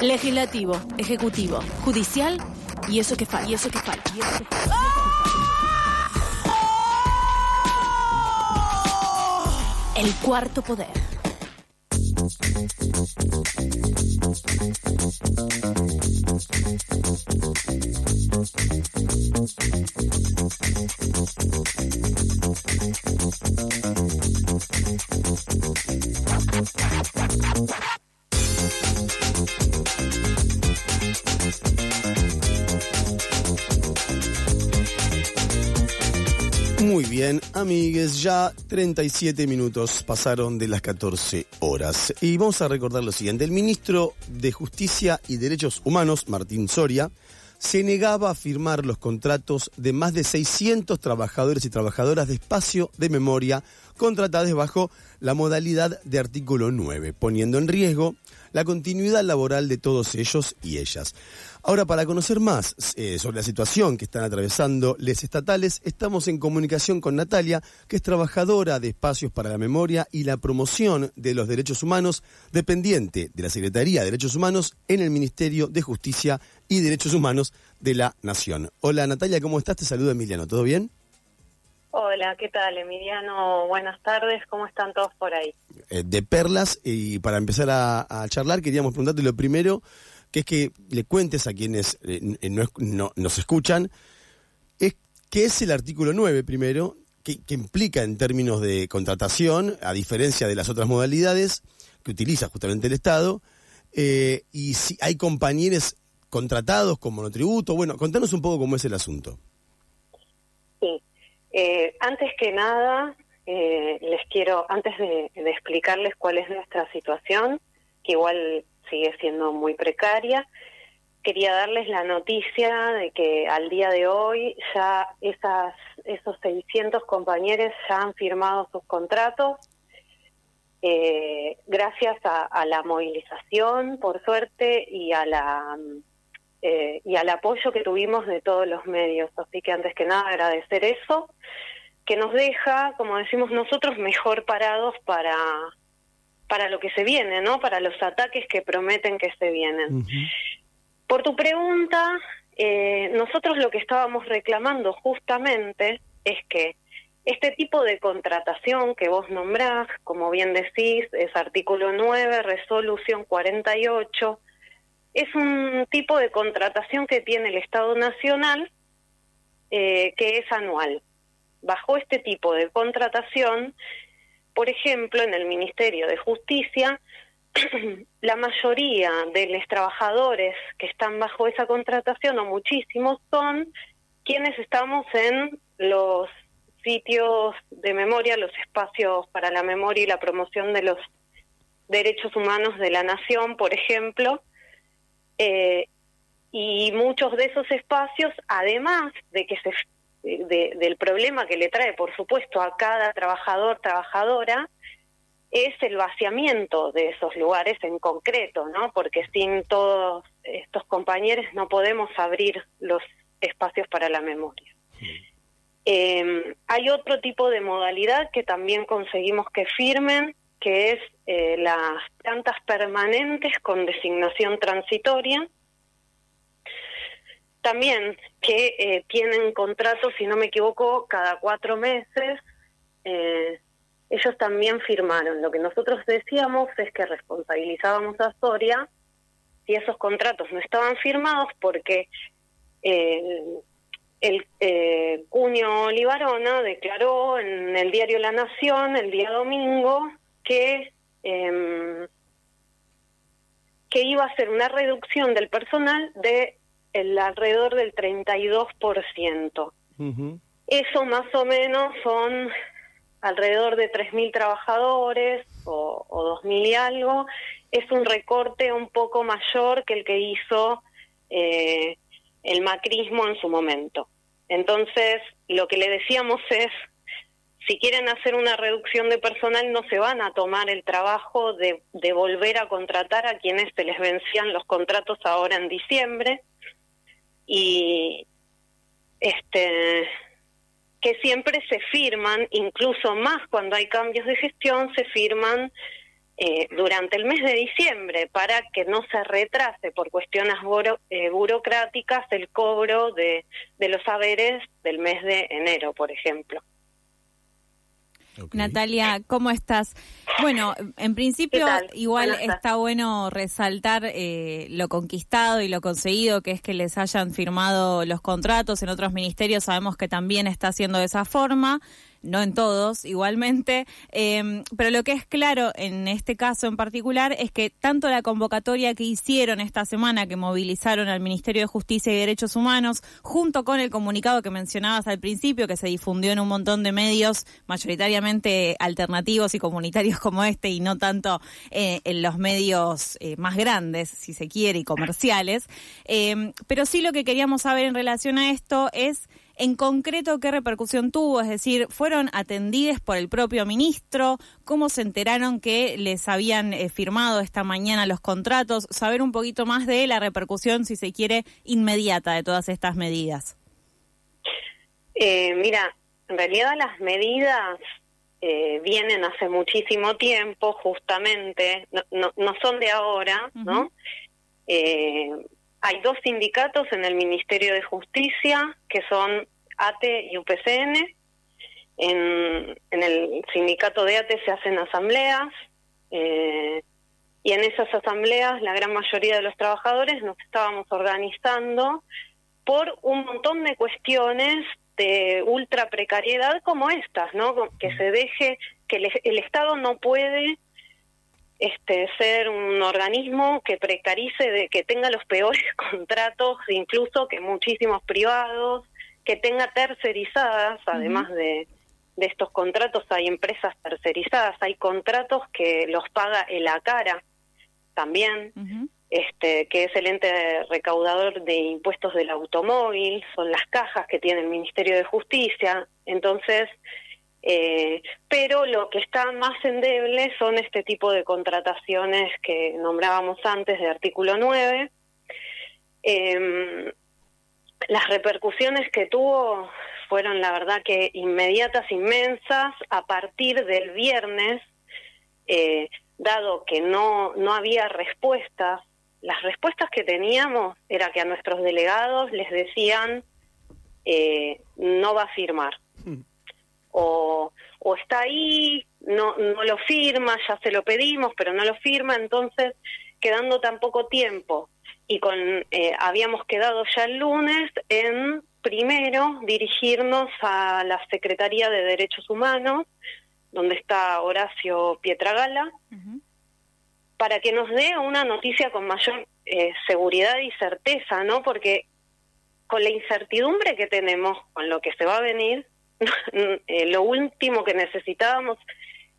Legislativo, ejecutivo, judicial y eso que falta. Y eso que falta. El cuarto poder. Muy bien, amigues, ya 37 minutos pasaron de las 14 horas. Y vamos a recordar lo siguiente. El ministro de Justicia y Derechos Humanos, Martín Soria, se negaba a firmar los contratos de más de 600 trabajadores y trabajadoras de espacio de memoria contratados bajo la modalidad de artículo 9, poniendo en riesgo la continuidad laboral de todos ellos y ellas. Ahora, para conocer más eh, sobre la situación que están atravesando les estatales, estamos en comunicación con Natalia, que es trabajadora de Espacios para la Memoria y la Promoción de los Derechos Humanos, dependiente de la Secretaría de Derechos Humanos en el Ministerio de Justicia y Derechos Humanos de la Nación. Hola Natalia, ¿cómo estás? Te saluda Emiliano, ¿todo bien? Hola, ¿qué tal, Emiliano? Buenas tardes, ¿cómo están todos por ahí? Eh, de Perlas, y para empezar a, charlar, queríamos preguntarte lo primero, que es que le cuentes a quienes eh, no, no- nos escuchan, es qué es el artículo 9 primero, qué implica en términos de contratación, a diferencia de las otras modalidades que utiliza justamente el Estado, eh, y si hay compañeros contratados con monotributo, bueno, contanos un poco cómo es el asunto. Eh, antes que nada, eh, les quiero, antes de, explicarles cuál es nuestra situación, que igual sigue siendo muy precaria, quería darles la noticia de que al día de hoy ya esas, esos 600 compañeros ya han firmado sus contratos. eh, gracias a, la movilización, por suerte, y a la eh, y al apoyo que tuvimos de todos los medios. Así que antes que nada agradecer eso, que nos deja, como decimos nosotros, mejor parados para para lo que se viene, ¿no? Para los ataques que prometen que se vienen. Por tu pregunta, eh, nosotros lo que estábamos reclamando justamente es que este tipo de contratación que vos nombrás, como bien decís, es artículo 9, resolución 48, es un tipo de contratación que tiene el Estado Nacional eh, que es anual. Bajo este tipo de contratación, por ejemplo, en el Ministerio de Justicia, la mayoría de los trabajadores que están bajo esa contratación, o muchísimos, son quienes estamos en los sitios de memoria, los espacios para la memoria y la promoción de los derechos humanos de la nación, por ejemplo, eh, y muchos de esos espacios, además de que se de- del problema que le trae, por supuesto, a cada trabajador, trabajadora, es el vaciamiento de esos lugares en concreto, ¿no? Porque sin todos estos compañeros no podemos abrir los espacios para la memoria. Eh, hay otro tipo de modalidad que también conseguimos que firmen, que es eh, las plantas permanentes con designación transitoria. También que eh, tienen contratos, si no me equivoco, cada cuatro meses. Eh, ellos también firmaron. Lo que nosotros decíamos es que responsabilizábamos a Soria si esos contratos no estaban firmados porque eh, el eh, Cunio Olivarona declaró en el diario La Nación el día domingo que em, que iba a ser una reducción del personal de el alrededor del 32%. Eso más o menos son alrededor de 3.000 trabajadores o, o 2.000 y algo. Es un recorte un poco mayor que el que hizo eh, el macrismo en su momento. Entonces, lo que le decíamos es, si quieren hacer una reducción de personal, no se van a tomar el trabajo de, volver a contratar a quienes se les vencían los contratos ahora en diciembre. Y este que siempre se firman, incluso más cuando hay cambios de gestión, se firman eh, durante el mes de diciembre para que no se retrase por cuestiones eh, burocráticas el cobro de, de los saberes del mes de enero, por ejemplo. Natalia, ¿cómo estás? Bueno, en principio igual está bueno resaltar eh, lo conquistado y lo conseguido, que es que les hayan firmado los contratos en otros ministerios. Sabemos que también está haciendo de esa forma no en todos igualmente, em, pero lo que es claro en este caso en particular es que tanto la convocatoria que hicieron esta semana, que movilizaron al Ministerio de Justicia y Derechos Humanos, junto con el comunicado que mencionabas al principio, que se difundió en un montón de medios, mayoritariamente alternativos y comunitarios como este, y no tanto eh, en los medios eh, más grandes, si se quiere, y comerciales. Em, pero sí lo que queríamos saber en relación a esto es en concreto, ¿qué repercusión tuvo? Es decir, ¿fueron atendidas por el propio ministro? ¿Cómo se enteraron que les habían eh, firmado esta mañana los contratos? Saber un poquito más de la repercusión, si se quiere, inmediata de todas estas medidas. Eh, mira, en realidad las medidas eh, vienen hace muchísimo tiempo, justamente, no, no, son de ahora, ¿no? Hay dos sindicatos en el Ministerio de Justicia, que son ATE y UPCN. En, el sindicato de ATE se hacen asambleas eh, y en esas asambleas la gran mayoría de los trabajadores nos estábamos organizando por un montón de cuestiones de ultra precariedad como estas, ¿no? Que se deje, que el Estado no puede este, ser un organismo que precarice, de, que tenga los peores contratos, incluso que muchísimos privados, que tenga tercerizadas, además de, de estos contratos hay empresas tercerizadas, hay contratos que los paga el ACARA también, este, que es el ente recaudador de impuestos del automóvil, son las cajas que tiene el Ministerio de Justicia, entonces eh, pero lo que está más endeble son este tipo de contrataciones que nombrábamos antes de artículo 9. Em, las repercusiones que tuvo fueron la verdad que inmediatas, inmensas, a partir del viernes, eh, dado que no, no había respuestas, las respuestas que teníamos era que a nuestros delegados les decían eh, no va a firmar o, o está ahí, no, no lo firma, ya se lo pedimos, pero no lo firma, entonces quedando tan poco tiempo y con eh, habíamos quedado ya el lunes en primero dirigirnos a la Secretaría de Derechos Humanos, donde está Horacio Pietragala, para que nos dé una noticia con mayor eh, seguridad y certeza, ¿no? Porque con la incertidumbre que tenemos con lo que se va a venir, Eh, lo último que necesitábamos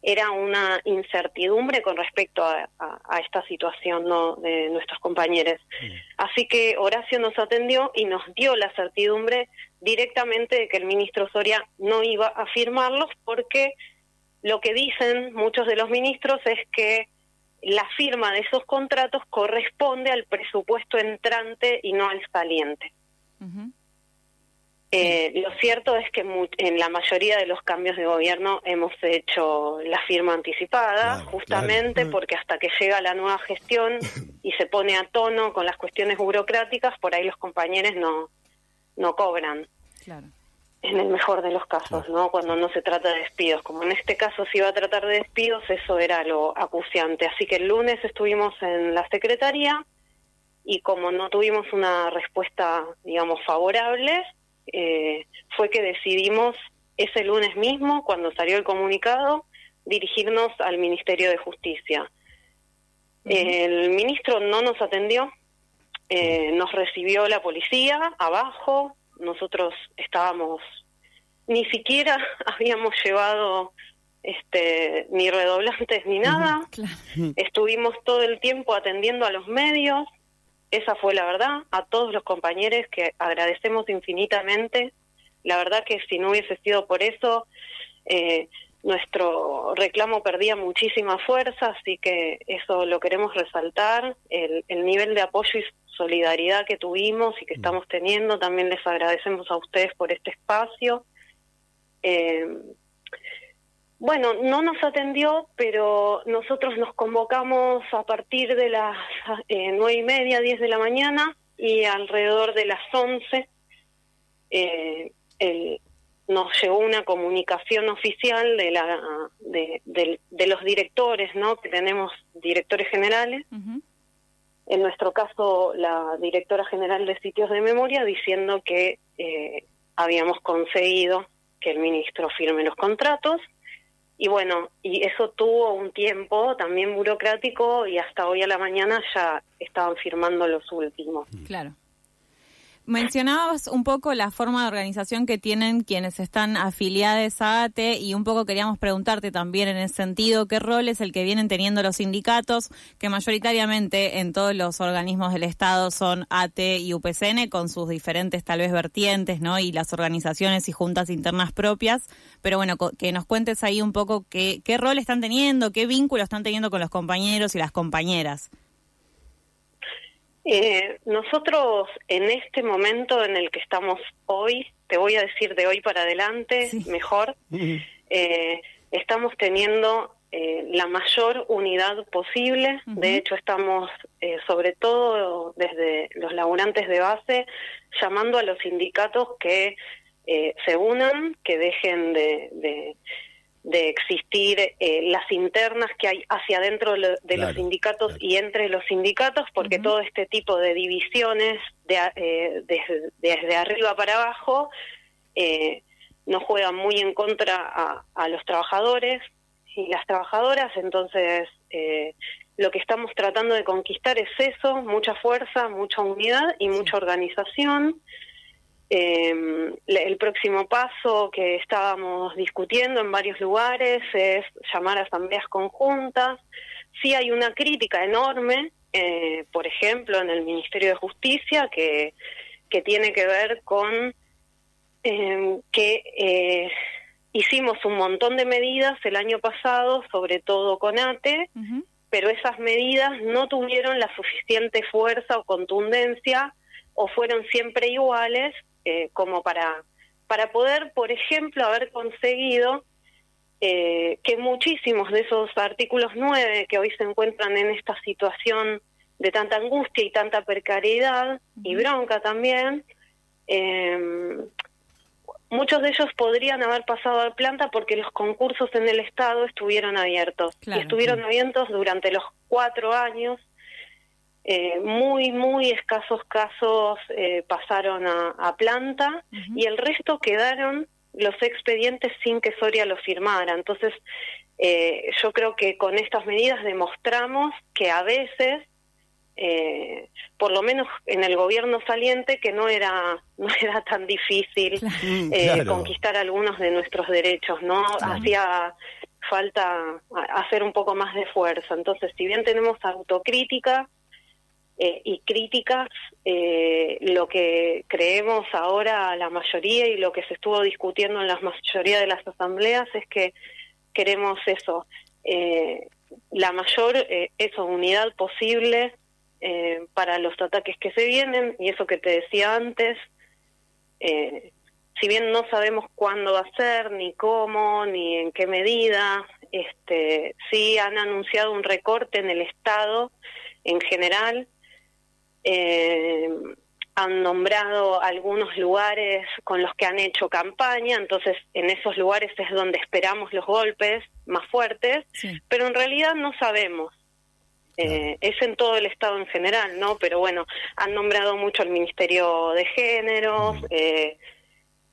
era una incertidumbre con respecto a, esta situación ¿no? de nuestros compañeros. Mm. Así que Horacio nos atendió y nos dio la certidumbre directamente de que el ministro Soria no iba a firmarlos porque lo que dicen muchos de los ministros es que la firma de esos contratos corresponde al presupuesto entrante y no al saliente. Eh, lo cierto es que en la mayoría de los cambios de gobierno hemos hecho la firma anticipada, justamente mm. porque hasta que llega la nueva gestión y se pone a tono con las cuestiones burocráticas, por ahí los compañeros no, no cobran. En el mejor de los casos, ¿no? Cuando no se trata de despidos. Como en este caso se iba a tratar de despidos, eso era lo acuciante. Así que el lunes estuvimos en la Secretaría y como no tuvimos una respuesta, digamos, favorable, eh, fue que decidimos ese lunes mismo, cuando salió el comunicado, dirigirnos al Ministerio de Justicia. El ministro no nos atendió, eh, nos recibió la policía abajo, nosotros estábamos, ni siquiera habíamos llevado este ni redoblantes ni nada, estuvimos todo el tiempo atendiendo a los medios, esa fue la verdad, a todos los compañeros que agradecemos infinitamente. La verdad que si no hubiese sido por eso, eh, nuestro reclamo perdía muchísima fuerza, así que eso lo queremos resaltar, el, nivel de apoyo y solidaridad que tuvimos y que mm. estamos teniendo, también les agradecemos a ustedes por este espacio. Eh, bueno, no nos atendió, pero nosotros nos convocamos a partir de las eh, nueve y media, diez de la mañana y alrededor de las once eh, nos llegó una comunicación oficial de la de, los directores, ¿no? Que tenemos directores generales. En nuestro caso, la directora general de sitios de memoria diciendo que eh, habíamos conseguido que el ministro firme los contratos y bueno, y eso tuvo un tiempo también burocrático y hasta hoy a la mañana ya estaban firmando los últimos. Claro. Mencionabas un poco la forma de organización que tienen quienes están afiliados a ATE y un poco queríamos preguntarte también en ese sentido qué rol es el que vienen teniendo los sindicatos, que mayoritariamente en todos los organismos del Estado son ATE y UPCN con sus diferentes tal vez vertientes, ¿no? Y las organizaciones y juntas internas propias, pero bueno, que nos cuentes ahí un poco qué, qué rol están teniendo, qué vínculo están teniendo con los compañeros y las compañeras. Eh, nosotros en este momento en el que estamos hoy, te voy a decir de hoy para adelante, mejor, eh, estamos teniendo eh, la mayor unidad posible. De hecho, estamos, eh, sobre todo desde los laburantes de base, llamando a los sindicatos que se unan, que dejen de de existir eh, las internas que hay hacia adentro de los sindicatos y entre los sindicatos, porque todo este tipo de divisiones de, eh, desde, arriba para abajo eh, nos juegan muy en contra a, los trabajadores y las trabajadoras, entonces eh, lo que estamos tratando de conquistar es eso, mucha fuerza, mucha unidad y mucha organización. Eh, el próximo paso que estábamos discutiendo en varios lugares es llamar a asambleas conjuntas. Sí hay una crítica enorme, eh, por ejemplo, en el Ministerio de Justicia, que, que tiene que ver con eh, que eh, hicimos un montón de medidas el año pasado, sobre todo con ATE, pero esas medidas no tuvieron la suficiente fuerza o contundencia o fueron siempre iguales eh, como para, para poder, por ejemplo, haber conseguido eh, que muchísimos de esos artículos 9 que hoy se encuentran en esta situación de tanta angustia y tanta precariedad y bronca también, eh, muchos de ellos podrían haber pasado al planta porque los concursos en el Estado estuvieron abiertos. y estuvieron abiertos durante los cuatro años eh, muy, muy escasos casos eh, pasaron a, planta y el resto quedaron los expedientes sin que Soria los firmara. Entonces, eh, yo creo que con estas medidas demostramos que a veces, por lo menos en el gobierno saliente, que no era no era tan difícil mm, conquistar algunos de nuestros derechos, ¿no? Hacía falta hacer un poco más de fuerza. Entonces, si bien tenemos autocrítica, eh, y críticas, eh, lo que creemos ahora la mayoría y lo que se estuvo discutiendo en la mayoría de las asambleas es que queremos eso, eh, la mayor eso, unidad posible para los ataques que se vienen y eso que te decía antes, si bien no sabemos cuándo va a ser, ni cómo, ni en qué medida, este, sí han anunciado un recorte en el Estado en general, eh, han nombrado algunos lugares con los que han hecho campaña, entonces en esos lugares es donde esperamos los golpes más fuertes, pero en realidad no sabemos. Eh, es en todo el Estado en general, ¿no? Pero bueno, han nombrado mucho el Ministerio de Géneros, eh,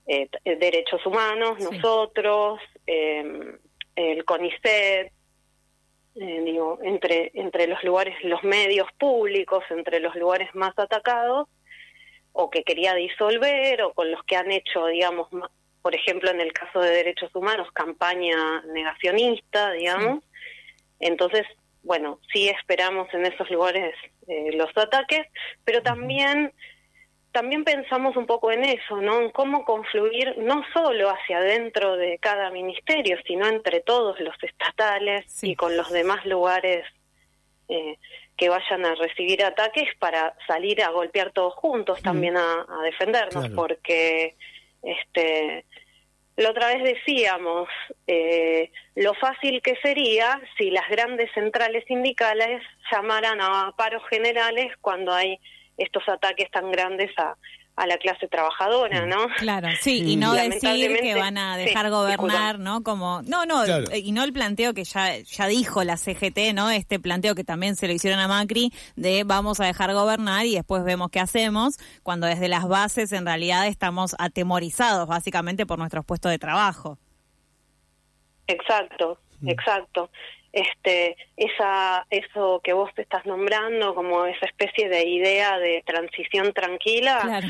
eh, Derechos Humanos, nosotros, el CONICET, eh, digo, entre, entre los lugares, los medios públicos, entre los lugares más atacados, o que quería disolver, o con los que han hecho, digamos, por ejemplo, en el caso de derechos humanos, campaña negacionista, digamos. Entonces, bueno, sí esperamos en esos lugares eh, los ataques, pero también también pensamos un poco en eso, ¿no? En cómo confluir no solo hacia adentro de cada ministerio, sino entre todos los estatales y con los demás lugares eh, que vayan a recibir ataques para salir a golpear todos juntos también a, defendernos, porque este la otra vez decíamos eh, lo fácil que sería si las grandes centrales sindicales llamaran a paros generales cuando hay estos ataques tan grandes a, a la clase trabajadora, ¿no? Claro, sí, y no decir que van a dejar gobernar, ¿no? Como no, no, y no el planteo que ya ya dijo la CGT, ¿no? Este planteo que también se lo hicieron a Macri de vamos a dejar gobernar y después vemos qué hacemos, cuando desde las bases en realidad estamos atemorizados básicamente por nuestros puestos de trabajo. Exacto, mm. exacto. Este, esa, eso que vos te estás nombrando como esa especie de idea de transición tranquila,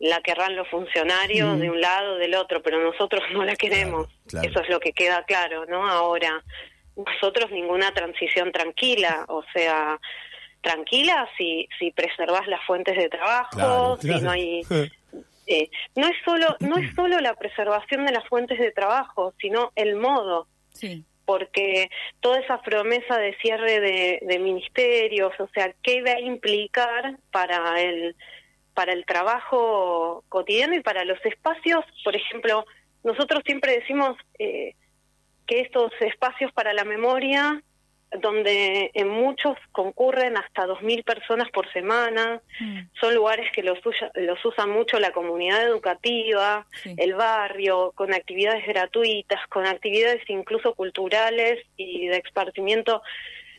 la querrán los funcionarios de un lado del otro, pero nosotros no la queremos. Eso es lo que queda claro, ¿no? Ahora, nosotros ninguna transición tranquila, o sea, tranquila si si preservas las fuentes de trabajo, si no hay eh, no es solo no es solo la preservación de las fuentes de trabajo, sino el modo. Sí porque toda esa promesa de cierre de, ministerios, o sea, ¿qué va a implicar para el para el trabajo cotidiano y para los espacios? Por ejemplo, nosotros siempre decimos eh, que estos espacios para la memoria donde en muchos concurren hasta 2.000 personas por semana. Mm. Son lugares que los, los usa mucho la comunidad educativa, el barrio, con actividades gratuitas, con actividades incluso culturales y de esparcimiento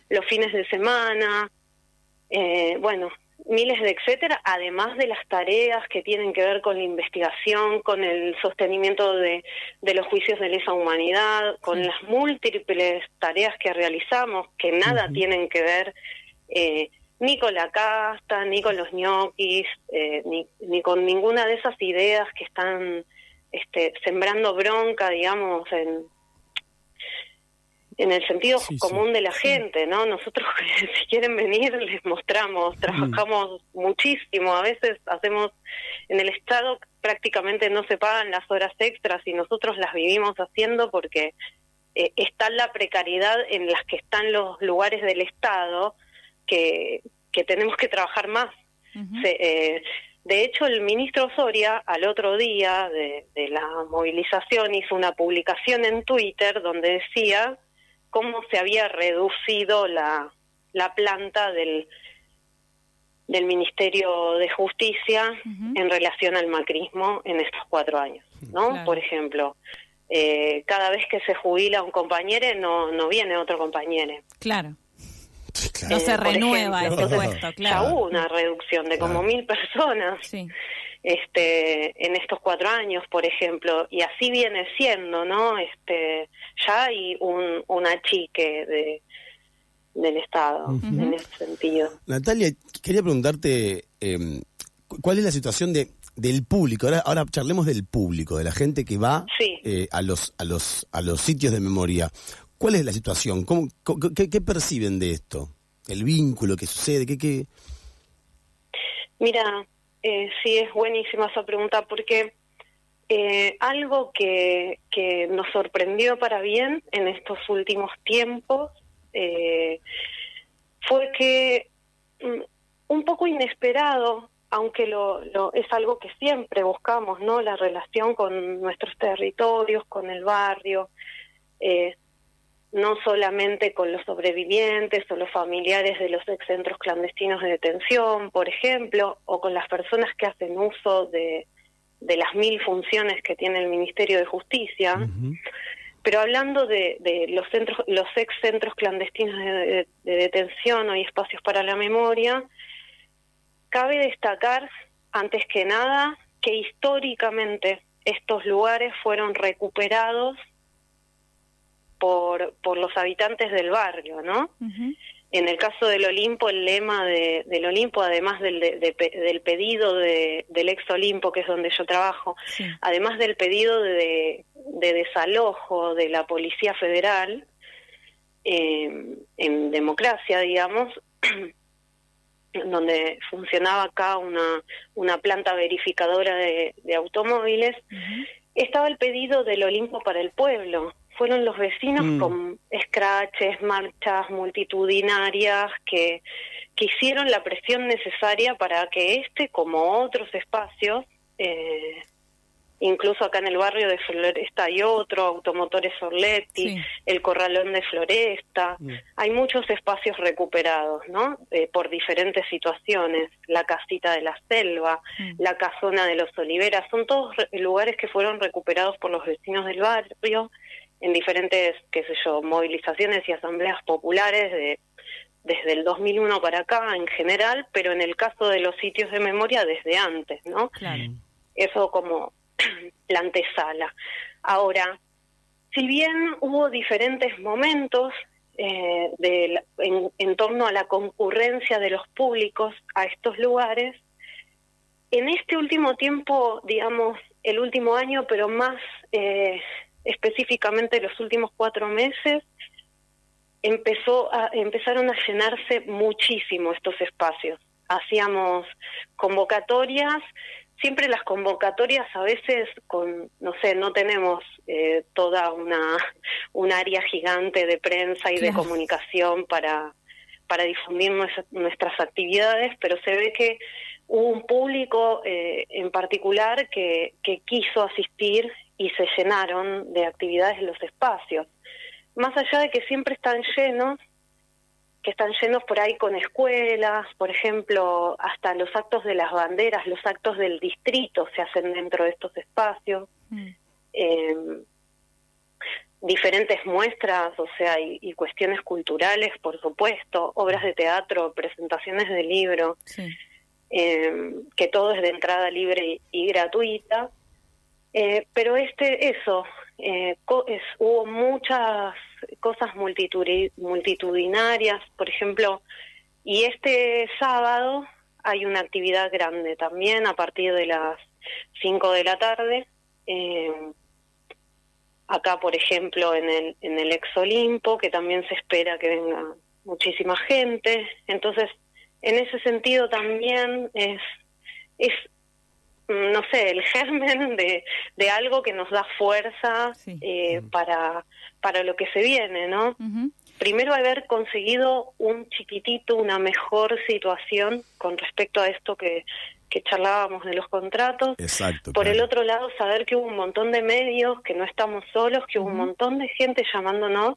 los fines de semana. Eh, bueno, miles de etcétera, además de las tareas que tienen que ver con la investigación, con el sostenimiento de, de los juicios de lesa humanidad, con las múltiples tareas que realizamos, que nada tienen que ver eh, ni con la casta, ni con los ñoquis, eh, ni, ni con ninguna de esas ideas que están este, sembrando bronca, digamos, en, en el sentido común de la gente, ¿no? Nosotros si quieren venir les mostramos, trabajamos muchísimo, a veces hacemos en el Estado prácticamente no se pagan las horas extras y nosotros las vivimos haciendo porque eh, está la precariedad en las que están los lugares del Estado que, que tenemos que trabajar más. Eh, de hecho, el ministro Soria al otro día de, de la movilización hizo una publicación en Twitter donde decía cómo se había reducido la, la planta del, del Ministerio de Justicia en relación al macrismo en estos cuatro años, ¿no? Por ejemplo, eh, cada vez que se jubila un compañero no, no viene otro compañero. Claro. No se renueva ese puesto, claro. Ya hubo una reducción de como mil personas. Sí este en estos cuatro años por ejemplo y así viene siendo no este ya hay un, un achique de del estado en ese sentido. Natalia quería preguntarte em, cuál es la situación de del público ahora ahora charlemos del público de la gente que va eh, a los a los a los sitios de memoria. Cuál es la situación ¿Cómo, qué, qué perciben de esto el vínculo que sucede qué qué mira eh, sí, es buenísima esa pregunta porque eh, algo que, que, nos sorprendió para bien en estos últimos tiempos eh, fue que mm, un poco inesperado, aunque lo, lo, es algo que siempre buscamos, ¿no? La relación con nuestros territorios, con el barrio, eh, no solamente con los sobrevivientes o los familiares de los ex centros clandestinos de detención, por ejemplo, o con las personas que hacen uso de, de las mil funciones que tiene el Ministerio de Justicia. Pero hablando de, de, los centros, los ex centros clandestinos de, de detención o espacios para la memoria, cabe destacar, antes que nada, que históricamente estos lugares fueron recuperados por, por los habitantes del barrio, ¿no? En el caso del Olimpo, el lema de, del Olimpo, además del, del pedido de, del ex Olimpo, que es donde yo trabajo, además del pedido de, de, desalojo de la Policía Federal, eh, en democracia, digamos, donde funcionaba acá una, una planta verificadora de, automóviles, estaba el pedido del Olimpo para el pueblo, fueron los vecinos mm. con escraches, marchas multitudinarias que, que hicieron la presión necesaria para que este, como otros espacios, eh, incluso acá en el barrio de Floresta hay otro, Automotores Orletti, el Corralón de Floresta, mm. hay muchos espacios recuperados, ¿no? Eh, por diferentes situaciones, la casita de la selva, mm. la casona de los Oliveras, son todos lugares que fueron recuperados por los vecinos del barrio en diferentes, qué sé yo, movilizaciones y asambleas populares de desde el 2001 para acá en general, pero en el caso de los sitios de memoria desde antes, ¿no? Eso como la antesala. Ahora, si bien hubo diferentes momentos eh, de, en, torno a la concurrencia de los públicos a estos lugares, en este último tiempo, digamos, el último año, pero más eh, específicamente los últimos cuatro meses, empezó a, empezaron a llenarse muchísimo estos espacios. Hacíamos convocatorias, siempre las convocatorias a veces con, no sé, no tenemos eh, toda una un área gigante de prensa y de comunicación para para difundir nuestras actividades, pero se ve que hubo un público eh, en particular que, que quiso asistir y se llenaron de actividades en los espacios más allá de que siempre están llenos, que están llenos por ahí con escuelas, por ejemplo, hasta los actos de las banderas, los actos del distrito se hacen dentro de estos espacios. Mm. Em, diferentes muestras, o sea, y, cuestiones culturales, por supuesto, obras de teatro, presentaciones de libro, em, que todo es de entrada libre y, gratuita. Eh, pero este, eso, eh, es, hubo muchas cosas multitudinarias, por ejemplo, y este sábado hay una actividad grande también a partir de las 5 de la tarde. Eh, acá, por ejemplo, en el, en el Ex Olimpo, que también se espera que venga muchísima gente. Entonces, en ese sentido también es, es no sé, el germen de, de algo que nos da fuerza eh, para, para lo que se viene, ¿no? Primero haber conseguido un chiquitito, una mejor situación con respecto a esto que, que charlábamos de los contratos. Exacto. Por el otro lado, saber que hubo un montón de medios, que no estamos solos, que hubo un montón de gente llamándonos.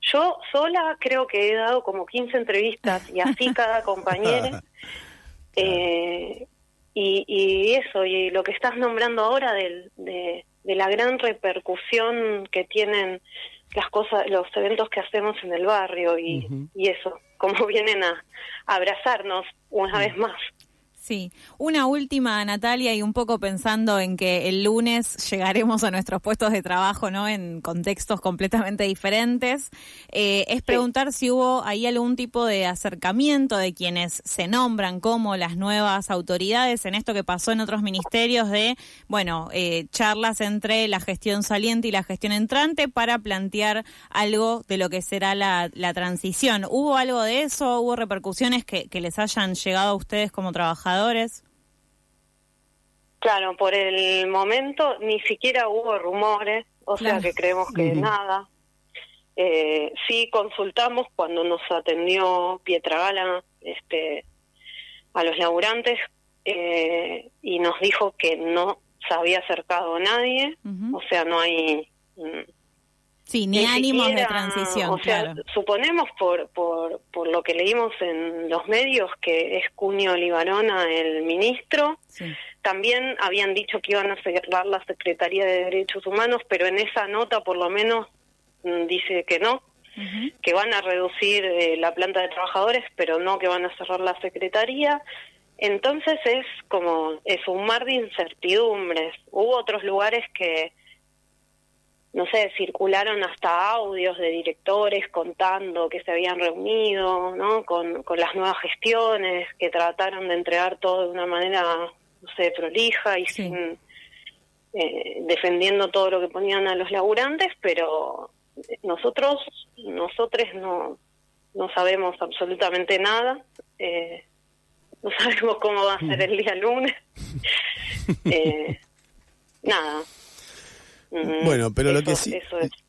Yo sola creo que he dado como 15 entrevistas y así cada compañero. eh, y, y eso, y lo que estás nombrando ahora de, de, la gran repercusión que tienen las cosas, los eventos que hacemos en el barrio y, y eso, cómo vienen a, a abrazarnos una vez más. Sí, una última, Natalia, y un poco pensando en que el lunes llegaremos a nuestros puestos de trabajo, ¿no? En contextos completamente diferentes. Eh, es preguntar si hubo ahí algún tipo de acercamiento de quienes se nombran como las nuevas autoridades en esto que pasó en otros ministerios de, bueno, eh, charlas entre la gestión saliente y la gestión entrante para plantear algo de lo que será la, transición. ¿Hubo algo de eso? ¿Hubo repercusiones que, que les hayan llegado a ustedes como trabajadores? Claro, por el momento ni siquiera hubo rumores, o sea que creemos que nada. Eh, sí consultamos cuando nos atendió Pietragala este, a los laburantes eh, y nos dijo que no se había acercado nadie, o sea, no hay mm, Sí, ni, ánimos de transición. O sea, suponemos por, por, por lo que leímos en los medios que es Cunio Libarona el ministro. También habían dicho que iban a cerrar la Secretaría de Derechos Humanos, pero en esa nota por lo menos mm, dice que no, que van a reducir eh, la planta de trabajadores, pero no que van a cerrar la Secretaría. Entonces es como, es un mar de incertidumbres. Hubo otros lugares que no sé, circularon hasta audios de directores contando que se habían reunido, ¿no? Con, con las nuevas gestiones, que trataron de entregar todo de una manera, no sé, prolija y sin, eh, defendiendo todo lo que ponían a los laburantes, pero nosotros, nosotros no, no sabemos absolutamente nada, eh, no sabemos cómo va a ser el día lunes, eh, nada, bueno, pero lo que sí,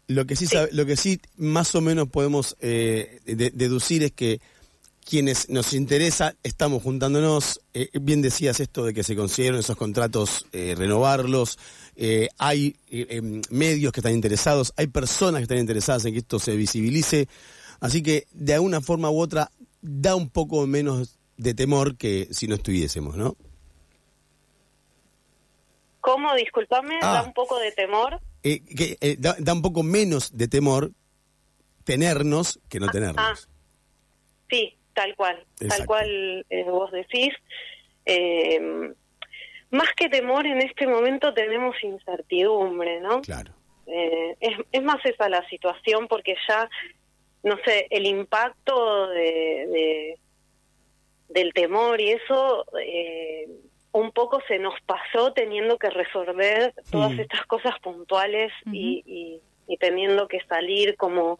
lo que sí, lo que sí más o menos podemos eh, deducir es que quienes nos interesa, estamos juntándonos. Eh, bien decías esto de que se consiguieron esos contratos, eh, renovarlos. Hay em, medios que están interesados, hay personas que están interesadas en que esto se visibilice. Así que de alguna forma u otra da un poco menos de temor que si no estuviésemos, ¿no? ¿Cómo? Disculpame, da ah. un poco de temor. que, da, un poco menos de temor tenernos que no ah, tenernos. Ah. Sí, tal cual, tal cual eh, vos decís. Eh, más que temor en este momento tenemos incertidumbre, ¿no? Claro. Eh, es, es más esa la situación porque ya, no sé, el impacto de, del temor y eso un poco se nos pasó teniendo que resolver todas mm. estas cosas puntuales y, y, teniendo que salir como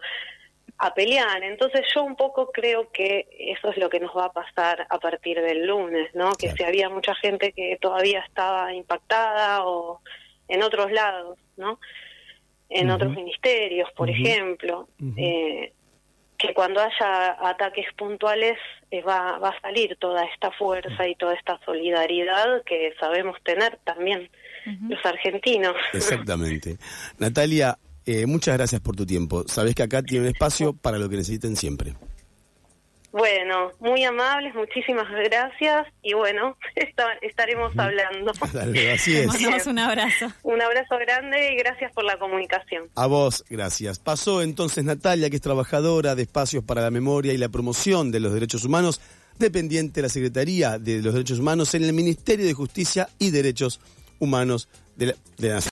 a pelear. Entonces yo un poco creo que eso es lo que nos va a pasar a partir del lunes, ¿no? Que si había mucha gente que todavía estaba impactada o en otros lados, ¿no? En otros ministerios, por ejemplo, eh, que cuando haya ataques puntuales eh, va, va a salir toda esta fuerza y toda esta solidaridad que sabemos tener también los argentinos. Exactamente. Natalia, eh, muchas gracias por tu tiempo. Sabes que acá tiene un espacio para lo que necesiten siempre. Bueno, muy amables, muchísimas gracias y bueno, estaremos hablando. así es. Mandamos un abrazo. Un abrazo grande y gracias por la comunicación. A vos, gracias. Pasó entonces Natalia, que es trabajadora de Espacios para la Memoria y la Promoción de los Derechos Humanos, dependiente de la Secretaría de los Derechos Humanos en el Ministerio de Justicia y Derechos Humanos de la, de la Nación.